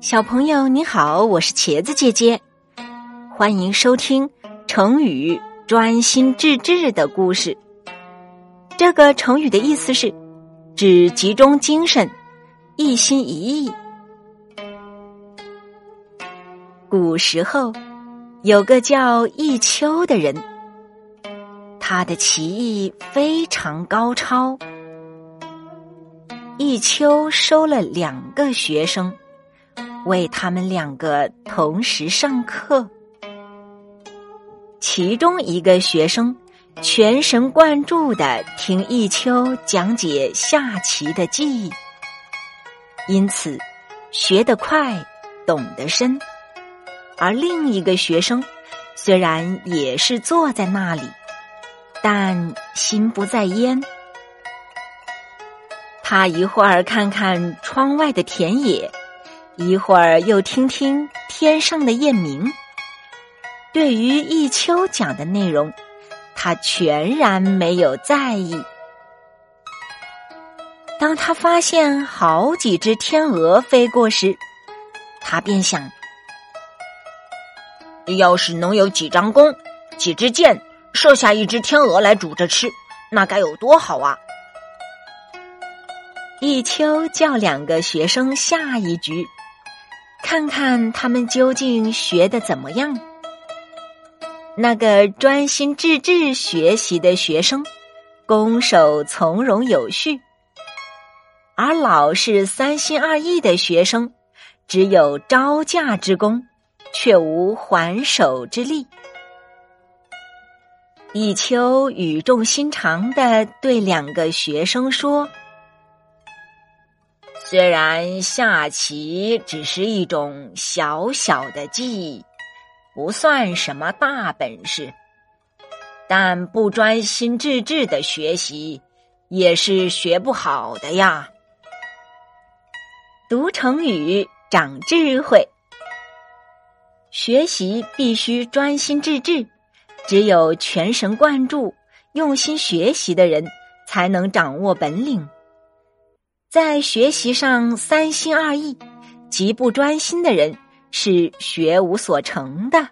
小朋友你好，我是茄子姐姐，欢迎收听成语“专心致志”的故事。这个成语的意思是指集中精神、一心一意。古时候有个叫弈秋的人，他的棋艺非常高超。弈秋收了两个学生。为他们两个同时上课，其中一个学生全神贯注的听弈秋讲解下棋的技艺，因此学得快，懂得深；而另一个学生虽然也是坐在那里，但心不在焉。他一会儿看看窗外的田野。一会儿又听听天上的雁鸣，对于弈秋讲的内容，他全然没有在意。当他发现好几只天鹅飞过时，他便想：要是能有几张弓、几支箭，射下一只天鹅来煮着吃，那该有多好啊！弈秋叫两个学生下一局。看看他们究竟学的怎么样？那个专心致志学习的学生，攻守从容有序；而老是三心二意的学生，只有招架之功，却无还手之力。弈秋语重心长的对两个学生说。虽然下棋只是一种小小的技艺，不算什么大本事，但不专心致志的学习也是学不好的呀。读成语长智慧，学习必须专心致志，只有全神贯注、用心学习的人，才能掌握本领。在学习上三心二意、极不专心的人，是学无所成的。